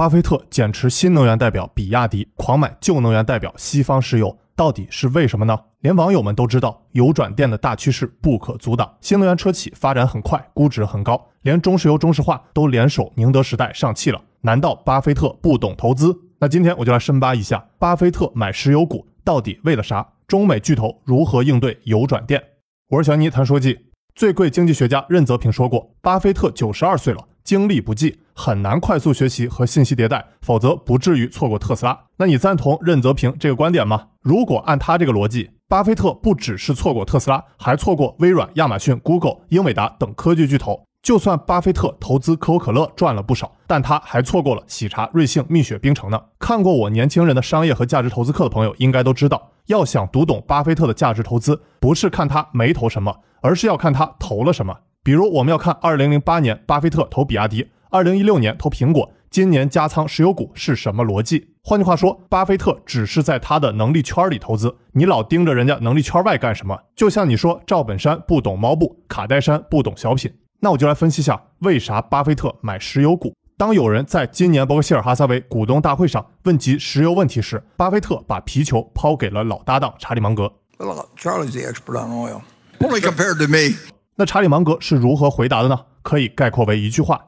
巴菲特减持新能源代表比亚迪，狂买旧能源代表西方石油，到底是为什么呢？连网友们都知道，油转电的大趋势不可阻挡，新能源车企发展很快，估值很高，连中石油、中石化都联手宁德时代上汽了。难道巴菲特不懂投资？那今天我就来深扒一下，巴菲特买石油股到底为了啥？中美巨头如何应对油转电？我是小尼谈说记。最贵经济学家任泽平说过，巴菲特九十二岁了。精力不济，很难快速学习和信息迭代，否则不至于错过特斯拉。那你赞同任泽平这个观点吗？如果按他这个逻辑，巴菲特不只是错过特斯拉，还错过微软、亚马逊、Google、英伟达等科技巨头。就算巴菲特投资可口可乐赚了不少，但他还错过了喜茶、瑞幸、蜜雪冰城呢。看过我年轻人的商业和价值投资课的朋友应该都知道，要想读懂巴菲特的价值投资，不是看他没投什么，而是要看他投了什么。比如，我们要看2008年巴菲特投比亚迪，2016年投苹果，今年加仓石油股是什么逻辑？换句话说，巴菲特只是在他的能力圈里投资，你老盯着人家能力圈外干什么？就像你说赵本山不懂猫步，卡戴珊不懂小品，那我就来分析下为啥巴菲特买石油股。当有人在今年伯克希尔哈撒韦股东大会上问及石油问题时，巴菲特把皮球抛给了老搭档查理芒格。Charlie's the expert on oil. Only compared to me. 那查理芒格是如何回答的呢？可以概括为一句话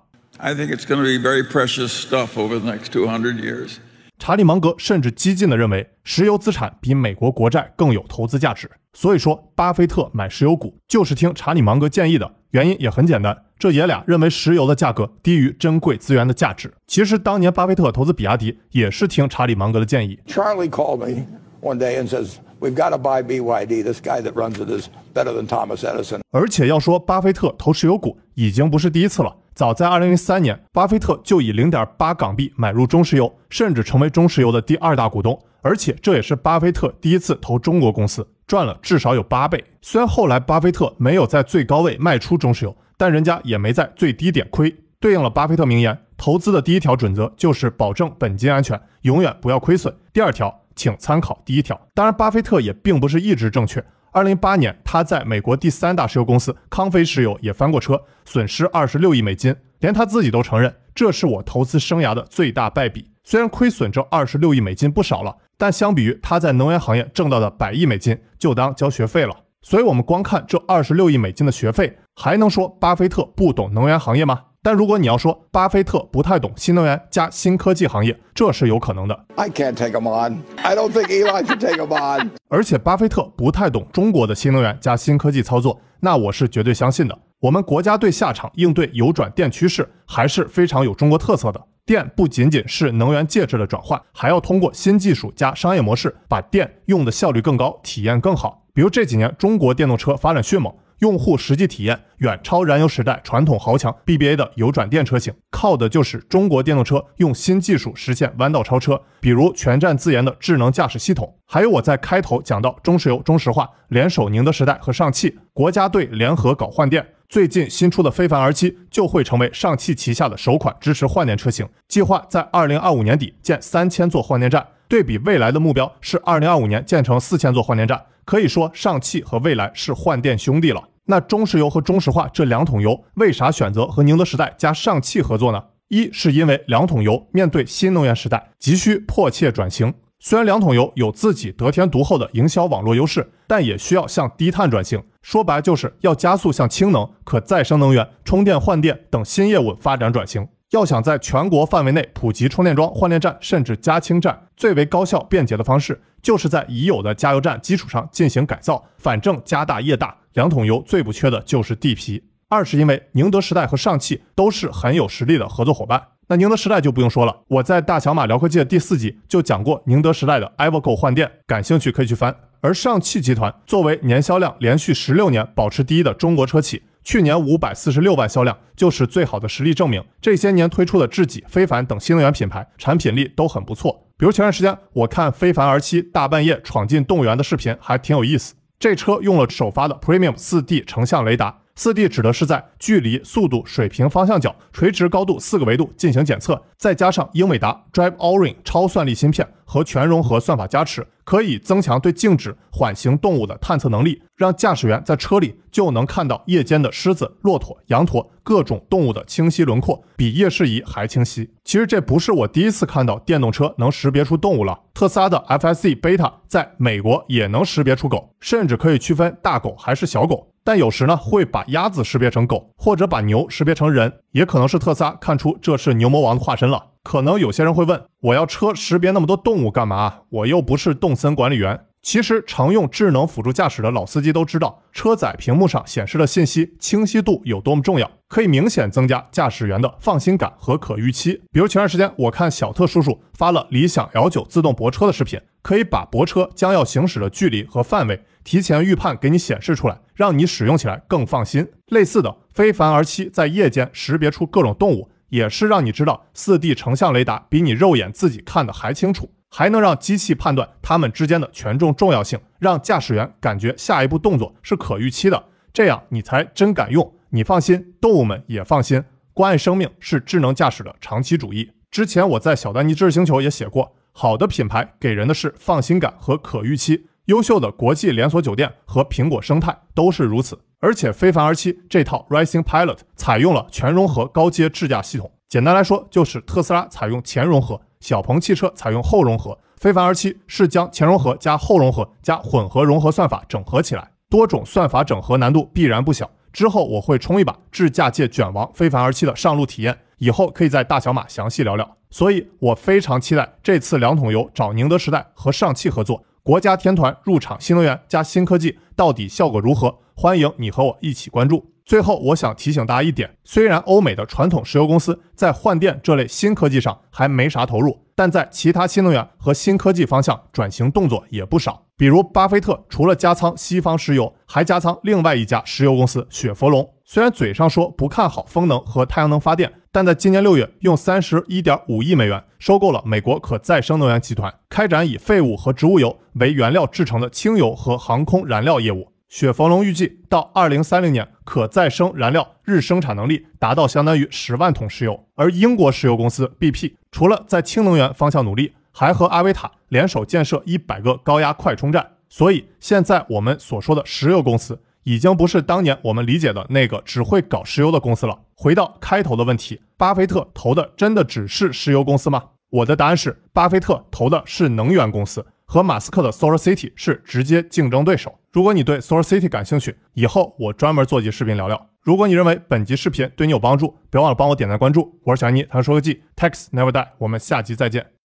：I think it's going to be very precious stuff over the next two hundred years。查理芒格甚至激进地认为，石油资产比美国国债更有投资价值。所以说，巴菲特买石油股就是听查理芒格建议的。原因也很简单，这爷俩认为石油的价格低于珍贵资源的价值。其实当年巴菲特投资比亚迪也是听查理芒格的建议。Charlie called me one day and says. We've got to buy BYD. This guy that runs it is better than Thomas Edison. 而且要说巴菲特投石油股已经不是第一次了。早在2003年，巴菲特就以0.8港币买入中石油，甚至成为中石油的第二大股东。而且这也是巴菲特第一次投中国公司，赚了至少有八倍。虽然后来巴菲特没有在最高位卖出中石油，但人家也没在最低点亏。对应了巴菲特名言：投资的第一条准则就是保证本金安全，永远不要亏损。第二条。请参考第一条。当然，巴菲特也并不是一直正确。二零一八年，他在美国第三大石油公司康菲石油也翻过车，损失二十六亿美金，连他自己都承认，这是我投资生涯的最大败笔。虽然亏损这二十六亿美金不少了，但相比于他在能源行业挣到的百亿美金，就当交学费了。所以，我们光看这二十六亿美金的学费，还能说巴菲特不懂能源行业吗？但如果你要说巴菲特不太懂新能源加新科技行业，这是有可能的。I can't take him on. I don't think Elon should take him on. 而且巴菲特不太懂中国的新能源加新科技操作，那我是绝对相信的。我们国家队下场应对油转电趋势还是非常有中国特色的。电不仅仅是能源介质的转换，还要通过新技术加商业模式，把电用的效率更高，体验更好。比如这几年中国电动车发展迅猛。用户实际体验远超燃油时代传统豪强 BBA 的油转电车型，靠的就是中国电动车用新技术实现弯道超车，比如全站自研的智能驾驶系统，还有我在开头讲到中石油、中石化联手宁德时代和上汽，国家队联合搞换电，最近新出的非凡 R7 就会成为上汽旗下的首款支持换电车型，计划在二零二五年底建三千座换电站，对比未来的目标是二零二五年建成四千座换电站，可以说上汽和未来是换电兄弟了。那中石油和中石化这两桶油为啥选择和宁德时代加上汽合作呢？一是因为两桶油面对新能源时代急需迫切转型，虽然两桶油有自己得天独厚的营销网络优势，但也需要向低碳转型。说白就是要加速向氢能、可再生能源、充电换电等新业务发展转型。要想在全国范围内普及充电桩、换电站，甚至加氢站，最为高效便捷的方式，就是在已有的加油站基础上进行改造。反正家大业大，两桶油最不缺的就是地皮。二是因为宁德时代和上汽都是很有实力的合作伙伴。那宁德时代就不用说了，我在大小马聊科技的第四集就讲过宁德时代的 Evergo 换电，感兴趣可以去翻。而上汽集团作为年销量连续十六年保持第一的中国车企。去年五百四十六万销量就是最好的实力证明。这些年推出的智己、非凡等新能源品牌产品力都很不错。比如前段时间我看非凡 R7 大半夜闯进动物园的视频，还挺有意思。这车用了首发的 Premium 四 D 成像雷达，四 D 指的是在距离、速度、水平、方向角、垂直高度四个维度进行检测，再加上英伟达 Drive Orin 超算力芯片。和全融合算法加持，可以增强对静止、缓行动物的探测能力，让驾驶员在车里就能看到夜间的狮子、骆驼、羊驼各种动物的清晰轮廓，比夜视仪还清晰。其实这不是我第一次看到电动车能识别出动物了，特斯拉的 FSD Beta 在美国也能识别出狗，甚至可以区分大狗还是小狗。但有时呢，会把鸭子识别成狗，或者把牛识别成人，也可能是特斯拉看出这是牛魔王的化身了。可能有些人会问，我要车识别那么多动物干嘛？我又不是动森管理员。其实，常用智能辅助驾驶的老司机都知道，车载屏幕上显示的信息清晰度有多么重要，可以明显增加驾驶员的放心感和可预期。比如前段时间，我看小特叔叔发了理想 L9 自动泊车的视频，可以把泊车将要行驶的距离和范围提前预判给你显示出来，让你使用起来更放心。类似的，非凡 R7 在夜间识别出各种动物，也是让你知道四 D 成像雷达比你肉眼自己看的还清楚。还能让机器判断它们之间的权重重要性，让驾驶员感觉下一步动作是可预期的，这样你才真敢用。你放心，动物们也放心。关爱生命是智能驾驶的长期主义。之前我在小丹尼知识星球也写过，好的品牌给人的是放心感和可预期。优秀的国际连锁酒店和苹果生态都是如此。而且非凡 R7 这套 Rising Pilot 采用了全融合高阶智驾系统，简单来说就是特斯拉采用前融合。小鹏汽车采用后融合，非凡 R7 是将前融合加后融合加混合融合算法整合起来，多种算法整合难度必然不小。之后我会冲一把智驾界卷王非凡 R7 的上路体验，以后可以在大小马详细聊聊。所以我非常期待这次两桶油找宁德时代和上汽合作，国家天团入场新能源加新科技到底效果如何？欢迎你和我一起关注。最后，我想提醒大家一点：虽然欧美的传统石油公司在换电这类新科技上还没啥投入，但在其他新能源和新科技方向转型动作也不少。比如，巴菲特除了加仓西方石油，还加仓另外一家石油公司雪佛龙。虽然嘴上说不看好风能和太阳能发电，但在今年六月用三十一点五亿美元收购了美国可再生能源集团，开展以废物和植物油为原料制成的轻油和航空燃料业务。雪佛龙预计到二零三零年，可再生燃料日生产能力达到相当于十万桶石油。而英国石油公司 BP 除了在氢能源方向努力，还和阿维塔联手建设一百个高压快充站。所以现在我们所说的石油公司，已经不是当年我们理解的那个只会搞石油的公司了。回到开头的问题，巴菲特投的真的只是石油公司吗？我的答案是，巴菲特投的是能源公司。和马斯克的 Solar City 是直接竞争对手。如果你对 Solar City 感兴趣，以后我专门做集视频聊聊。如果你认为本集视频对你有帮助，别忘了帮我点赞关注。我是小安妮，谈说科技，Tax Never Die。我们下集再见。